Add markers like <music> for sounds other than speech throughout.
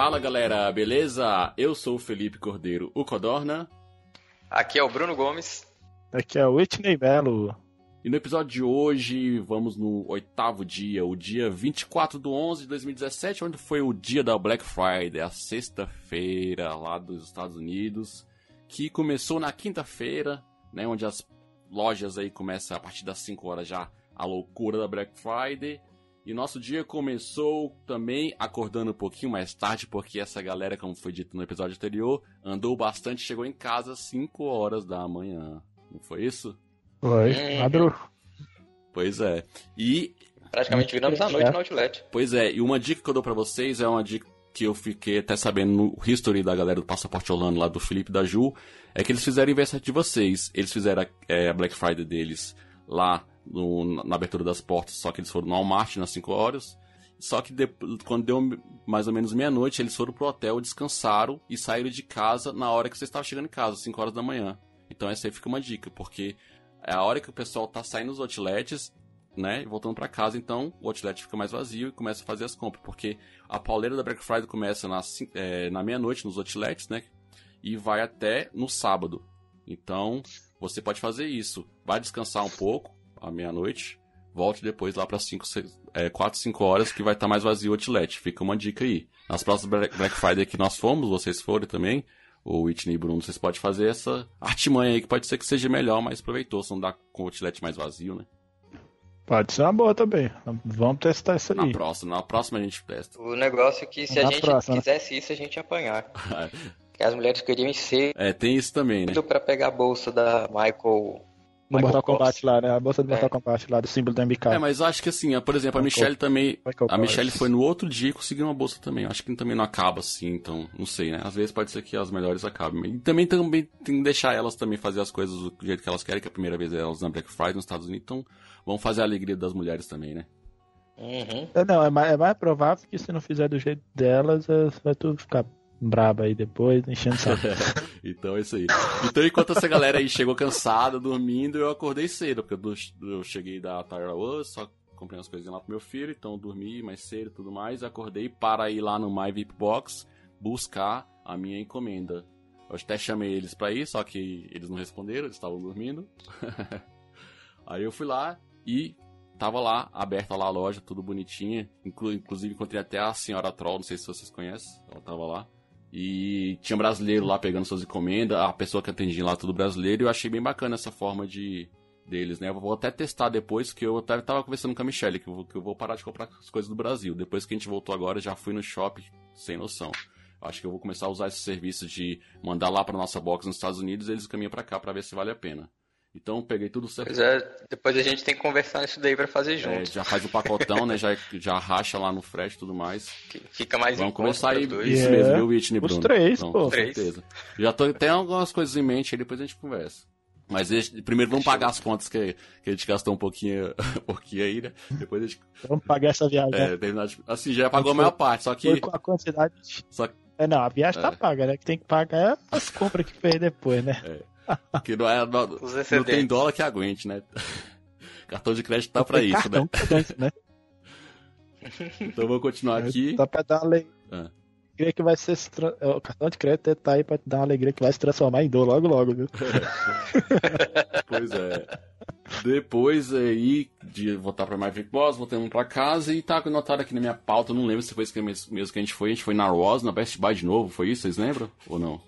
Fala galera, beleza? Eu sou o Felipe Cordeiro, o Codorna. Aqui é o Bruno Gomes. Aqui é o Whitney Melo. E no episódio de hoje, vamos no oitavo dia, o dia 24 de 11 de 2017, onde foi o dia da Black Friday, a sexta-feira lá dos Estados Unidos, que começou na quinta-feira, né, onde as lojas aí começam a partir das 5 horas já a loucura da Black Friday. E nosso dia começou também acordando um pouquinho mais tarde, porque essa galera, como foi dito no episódio anterior, andou bastante, chegou em casa às 5 horas da manhã. Não foi isso? Foi, Uhum. madru. Pois é. E Praticamente viramos a noite no Outlet. Pois é, e uma dica que eu dou pra vocês é uma dica que eu fiquei até sabendo no history da galera do Passaporte Orlando, lá do Felipe e da Ju, é que eles fizeram o inverso de vocês. Eles fizeram é, a Black Friday deles lá no- na abertura das portas, só que eles foram no Walmart nas 5 horas. Só que quando deu mais ou menos meia-noite, eles foram pro hotel, descansaram e saíram de casa na hora que você estava chegando em casa, 5 horas da manhã. Então essa aí fica uma dica, porque é a hora que o pessoal tá saindo dos outlets, né, e voltando pra casa, então o outlet fica mais vazio e começa a fazer as compras, porque a pauleira da Black Friday começa na, é, na meia-noite nos outlets, né, e vai até no sábado. Então, você pode fazer isso. Vai descansar um pouco, à meia-noite, volte depois lá para 4, 5 horas, que vai estar mais vazio o outlet. Fica uma dica aí. Nas próximas Black Friday que nós fomos, vocês forem também, o Whitney e Bruno, vocês podem fazer essa artimanha aí, que pode ser que seja melhor, mais proveitoso, não dá com o outlet mais vazio, né? Pode ser uma boa também. Vamos testar isso Na aí. próxima, na próxima a gente testa. O negócio é que se a Na gente próxima, né? quisesse isso, a gente ia apanhar. <laughs> As mulheres queriam cedo É, tem isso também, né? pra pegar a bolsa da Michael. No Michael Mortal. Kombat lá, né? A bolsa do Mortal É. Kombat lá, do símbolo da MK. É, mas eu acho que assim, por exemplo, a Michael- Michelle também. Michael A. Michelle foi no outro dia e conseguiu uma bolsa também. Eu Acho que também não acaba assim, então, não sei, né? Às vezes pode ser que as melhores acabem. E também, também tem que deixar elas também fazer as coisas do jeito que elas querem, que é a primeira vez elas na Black Friday nos Estados Unidos, então vamos fazer a alegria das mulheres também, né? Uhum. É, Não, é mais, é mais provável que se não fizer do jeito delas, é- vai tu ficar braba aí depois, enchendo o saco. <laughs> então é isso aí. Então, enquanto essa galera aí chegou cansada, dormindo, eu acordei cedo, porque eu, eu cheguei da Tire Wars, só comprei umas coisinhas lá pro meu filho, então dormi mais cedo e tudo mais, acordei para ir lá no My VIP Box buscar a minha encomenda. Eu até chamei eles pra ir, só que eles não responderam, eles estavam dormindo. <laughs> aí eu fui lá e tava lá, aberta lá a loja, tudo bonitinha. Inclu- inclusive encontrei até a senhora Troll, não sei se vocês conhecem, ela tava lá. E tinha brasileiro lá pegando suas encomendas, a pessoa que atendia lá tudo brasileiro, e eu achei bem bacana essa forma de deles, né? Eu vou até testar depois, que eu até tava conversando com a Michelle, que eu, vou- que eu vou parar de comprar as coisas do Brasil. Depois que a gente voltou agora, já fui no shopping sem noção. Acho que eu vou começar a usar esse serviço de mandar lá pra nossa box nos Estados Unidos eles caminham pra cá pra ver se vale a pena. Então eu peguei tudo certo. Pois é, depois a gente tem que conversar isso daí pra fazer É, junto. já faz o pacotão, né? <laughs> Já, já racha lá no frete e tudo mais. Que Fica mais Vamos em conta começar aí. dois. Isso É, mesmo, viu, Whitney os Bruno? três, Então, pô. Com Três. certeza. Já tô, tem algumas coisas em mente aí, depois a gente conversa. Mas primeiro vamos pagar as contas que, que a gente gastou um pouquinho, <laughs> um pouquinho aí, né? Depois a gente. Vamos pagar essa viagem. É, né? terminar de- assim, já pagou a maior parte, só que. Foi com a quantidade. de- Só É, não, a viagem tá É. paga, né? Que tem que pagar é as compras que fez depois, né? Que não, é, não, Os não tem dólar que aguente, né? <laughs> Cartão de crédito tá pra Tem isso, cartão né? que aguenta, né? Então vamos continuar aqui. Tá pra dar uma alegria Ah. que vai ser. O cartão de crédito tá aí pra te dar uma alegria que vai se transformar em dor logo, logo, viu? <laughs> Pois é. Depois aí de voltar pra Maverick Boss, voltamos pra casa e tá anotado aqui na minha pauta, não lembro se foi isso mesmo que a gente foi, a gente foi na Ross, na Best Buy de novo, foi isso, vocês lembram? Ou não?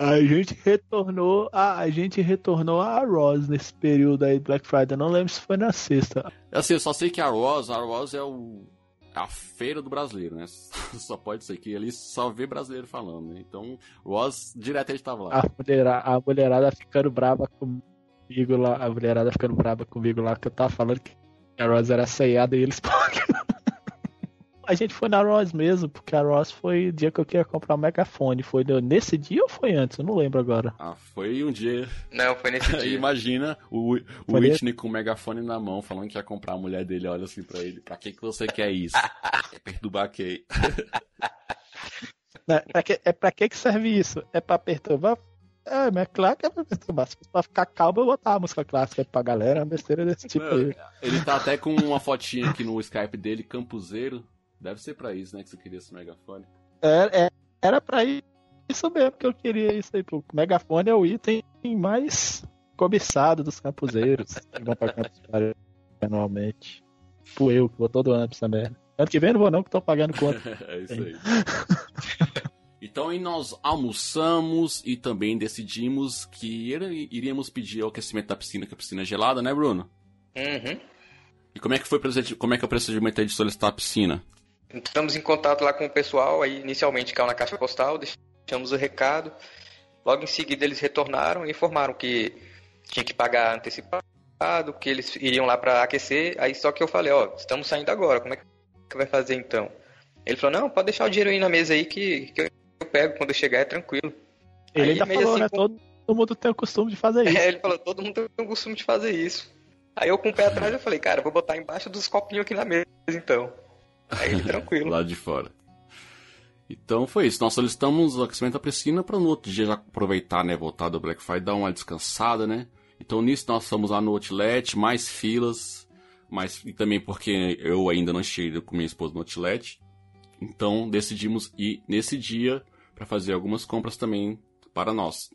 A gente retornou a, a gente retornou a Ross nesse período aí Black Friday. Eu não lembro se foi na sexta. Assim, eu só sei que a Ross, a Ross é o a feira do brasileiro, né? <laughs> Só pode ser que ali só vê brasileiro falando, né? Então, Ross direto a gente tava lá. A mulherada, a mulherada ficando brava comigo lá. A mulherada ficando brava comigo lá, que eu tava falando que a Ross era ceiada e eles. <laughs> A gente foi na Ross mesmo, porque a Ross foi o dia que eu queria comprar um megafone. Foi nesse dia ou foi antes? Eu não lembro agora. Ah, foi um dia. Não, foi nesse <laughs> dia. Imagina o, o Whitney com o megafone na mão, falando que ia comprar a mulher dele, olha assim pra ele. Pra que, que você quer isso? é <laughs> perturbar quem? <laughs> Né? Pra que- é pra que que serve isso? É pra perturbar? É, mas é claro que é pra perturbar. Se fosse pra ficar calmo, eu botar a música clássica pra galera, uma besteira desse tipo Não, aí. Ele tá até com uma fotinha aqui no Skype dele, campuseiro. Deve ser pra isso, né, que você queria esse megafone. É, é, era pra isso mesmo que eu queria isso aí. O megafone é o item mais cobiçado dos campuseiros <laughs> que vão pra campus anualmente. Tipo eu, que vou todo ano pra essa merda. Ano que vem não vou não, que tô pagando conta. <laughs> é isso aí. <laughs> então aí nós almoçamos e também decidimos que iríamos pedir o aquecimento da piscina, que a piscina é gelada, né, Bruno? Uhum. E como é que foi como é que é o procedimento de solicitar a piscina? Entramos em contato lá com o pessoal, aí inicialmente caiu na caixa postal, deixamos o recado. Logo em seguida eles retornaram e informaram que tinha que pagar antecipado, que eles iriam lá para aquecer. Aí só que eu falei, ó, estamos saindo agora, como é que vai fazer então? Ele falou, não, pode deixar o dinheiro aí na mesa aí que, que eu pego quando eu chegar, é tranquilo. Ele aí, ainda falou, assim, né, todo, mundo tem o costume de fazer <laughs> isso. É, ele falou, todo mundo tem o costume de fazer isso. Aí eu com o pé atrás eu falei, cara, vou botar embaixo dos copinhos aqui na mesa então. Aí <laughs> tranquilo. Lá de fora. Então foi isso. Nós solicitamos o aquecimento da piscina para no outro dia já aproveitar, né? Voltar do Black Friday, dar uma descansada, né? Então nisso nós fomos lá no outlet, mais filas, mas e também porque eu ainda não estive com minha esposa no outlet. Então decidimos ir nesse dia para fazer algumas compras também para nós.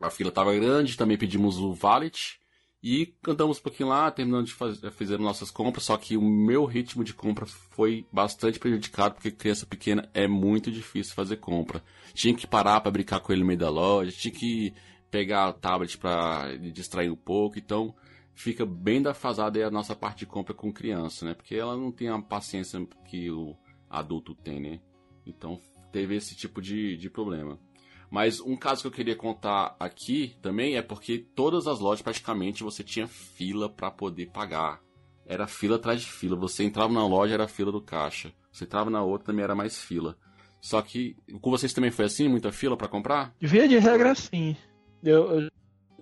A fila estava grande, também pedimos o valet e cantamos um pouquinho lá, terminando de fazer, fizemos nossas compras, só que o meu ritmo de compra foi bastante prejudicado, porque criança pequena é muito difícil fazer compra. Tinha que parar para brincar com ele no meio da loja, tinha que pegar o tablet para distrair um pouco, então fica bem defasada a nossa parte de compra com criança, né? Porque ela não tem a paciência que o adulto tem, né? Então teve esse tipo de, de problema. Mas um caso que eu queria contar aqui também é porque todas as lojas praticamente você tinha fila para poder pagar. Era fila atrás de fila. Você entrava na loja, era fila do caixa. Você entrava na outra, também era mais fila. Só que com vocês também foi assim? Muita fila para comprar? Via de regra, sim. Eu, eu,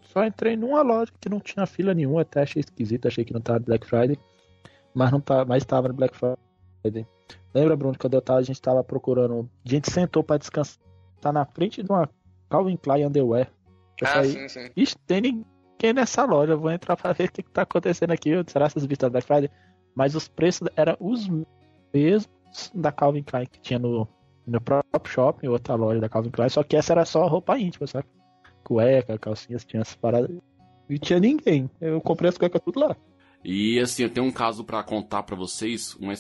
só entrei numa loja que não tinha fila nenhuma, até achei esquisito, achei que não tava Black Friday. Mas não tá, mas estava no Black Friday. Lembra, Bruno, quando eu tava, a gente tava procurando. A gente sentou para descansar tá na frente de uma Calvin Klein Underwear. Eu ah, falei, sim, sim. Tem ninguém nessa loja, vou entrar pra ver o que, que tá acontecendo aqui. Será essas vistas Black Friday? Mas os preços eram os mesmos da Calvin Klein que tinha no, no próprio shopping, outra loja da Calvin Klein, só que essa era só roupa íntima, sabe? Cueca, calcinhas, tinha essas paradas. E tinha ninguém. Eu comprei as cuecas tudo lá. E assim, eu tenho um caso para contar para vocês, uma,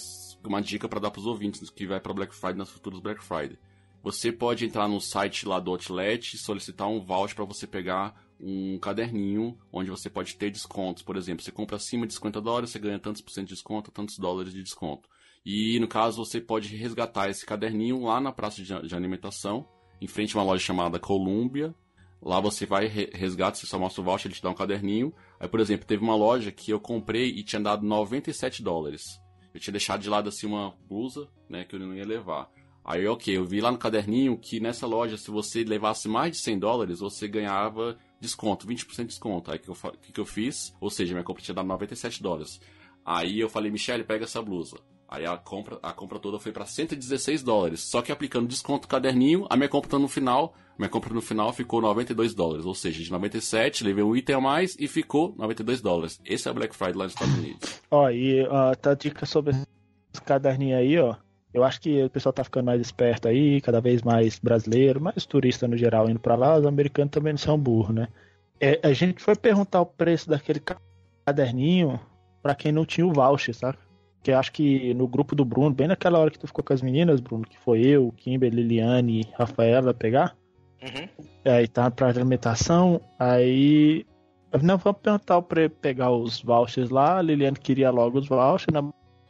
uma dica para dar pros ouvintes que vai para Black Friday nas futuras Black Friday. Você pode entrar no site lá do Outlet e solicitar um voucher para você pegar um caderninho onde você pode ter descontos. Por exemplo, você compra acima de 50 dólares, você ganha tantos por cento de desconto, tantos dólares de desconto. E no caso, você pode resgatar esse caderninho lá na praça de, alimentação, em frente a uma loja chamada Columbia. Lá você vai, resgata, você só mostra o voucher, ele te dá um caderninho. Aí, por exemplo, teve uma loja que eu comprei e tinha dado 97 dólares. Eu tinha deixado de lado assim uma blusa, né, que eu não ia levar. Aí, ok, eu vi lá no caderninho que nessa loja, se você levasse mais de 100 dólares, você ganhava desconto, 20% de desconto. Aí, o que, que, que eu fiz? Ou seja, minha compra tinha dado 97 dólares. Aí eu falei, Michelle, pega essa blusa. Aí a compra, a compra toda foi para 116 dólares. Só que aplicando desconto caderninho, a minha compra no final, minha compra no final ficou 92 dólares. Ou seja, de 97 levei um item a mais e ficou 92 dólares. Esse é o Black Friday lá nos Estados Unidos. Ó, e uh, tá dica sobre esse caderninho aí, ó. Eu acho que o pessoal tá ficando mais esperto aí, cada vez mais brasileiro, mais turista no geral indo para lá, os americanos também não são burros, né? É, a gente foi perguntar o preço daquele caderninho para quem não tinha o voucher, sabe? Que eu acho que no grupo do Bruno, bem naquela hora que tu ficou com as meninas, Bruno, que foi eu, Kimber, Liliane e Rafaela pegar. Uhum. Aí tá pra alimentação, aí. Não, vamos perguntar pra pegar os vouchers lá. A Liliane queria logo os vouchers. Na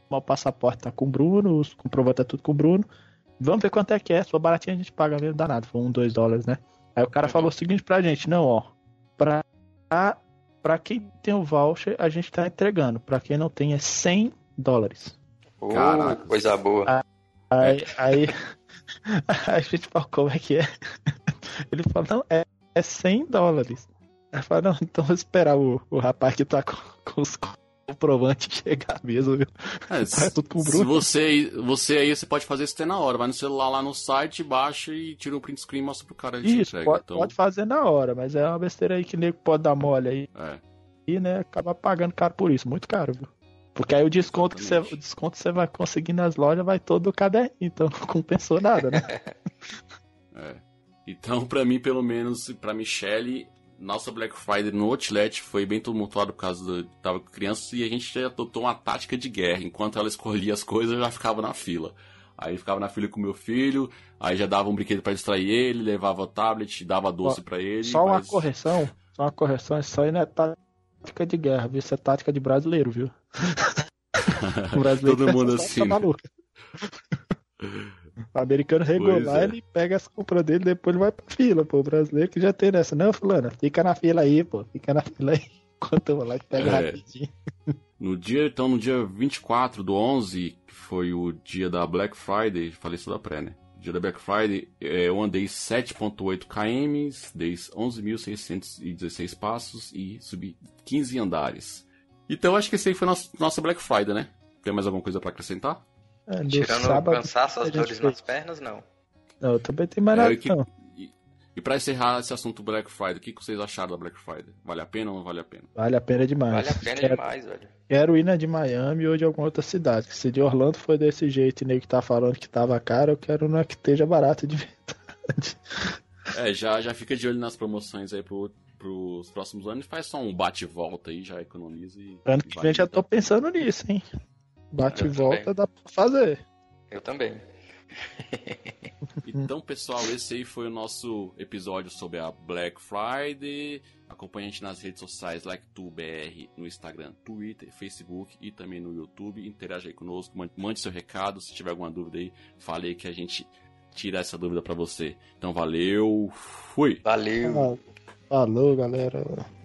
o passaporte tá com o Bruno, os comprovante tá tudo com o Bruno. Vamos ver quanto é que é. Se for baratinho, a gente paga mesmo danado. Foi um, dois dólares, né? Aí o cara falou o seguinte pra gente: não, ó. Pra, pra quem tem o voucher, a gente tá entregando. Pra quem não tem, é 100 dólares. Caraca, coisa boa. Aí, aí, aí <laughs> a gente falou: como é que é? <laughs> Ele falou: não, é, é 100 dólares. Aí falou: não, então vou esperar o, o rapaz que tá com, com os comprovante <laughs> chegar mesmo, viu? É, se, se você, você aí, você pode fazer isso até na hora. Vai no celular lá no site, baixa e tira um print screen e mostra pro cara de Isso, entrega. Pode, então... pode fazer na hora, mas é uma besteira aí que nego pode dar mole aí. É. E, né, acaba pagando caro por isso, muito caro, viu? Porque aí o desconto, que você, o desconto você vai conseguir nas lojas vai todo do caderno, então não <laughs> compensou nada, né? <laughs> É. Então, pra mim, pelo menos, pra Michelle, nossa Black Friday no Outlet foi bem tumultuado por causa de tava com crianças e a gente já adotou uma tática de guerra. Enquanto ela escolhia as coisas, eu já ficava na fila. Aí ficava na fila com meu filho, aí já dava um brinquedo para distrair ele, levava o tablet, dava doce para ele. Só uma correção, só uma correção, isso aí não é tática de guerra, viu? Isso é tática de brasileiro, viu? <laughs> o brasileiro Todo mundo assim. O americano regular, é. ele pega as compras dele, depois ele vai pra fila, pô. O brasileiro que já tem nessa. Não, fulano, fica na fila aí, pô. Fica na fila aí. <laughs> Enquanto eu vou lá e pega é. rapidinho. No dia, então, no dia 24 do 11, que foi o dia da Black Friday, falei isso da pré, né? Dia da Black Friday, é, eu andei 7.8 km, dei 11.616 passos e subi 15 andares. Então acho que esse aí foi nosso, nossa Black Friday, né? Tem mais alguma coisa para acrescentar? É, Tirando sábado, o cansaço, as dores nas pernas, não. Não, eu também tenho mais é, nada, que, não. E, e pra encerrar esse assunto Black Friday, o que, vocês acharam da Black Friday? Vale a pena ou não vale a pena? Vale a pena demais. Vale a pena quero, demais, velho. Quero ir na de Miami ou de alguma outra cidade. Se de Orlando foi desse jeito e nem que tá falando que tava caro, eu quero na que esteja barato de <laughs> verdade. É, já, já fica de olho nas promoções aí pro, pros próximos anos. Faz só um bate-volta aí, já economiza e. Ano que vem já tô pensando nisso, hein? Bate e volta dá pra fazer. Eu também. <laughs> então, pessoal, esse aí foi o nosso episódio sobre a Black Friday. Acompanhe a gente nas redes sociais LikeTubeBR no Instagram, Twitter, Facebook e também no YouTube. Interaja aí conosco, mande seu recado. Se tiver alguma dúvida aí, fale aí que a gente tira essa dúvida para você. Então, valeu, fui! Valeu! Falou, galera!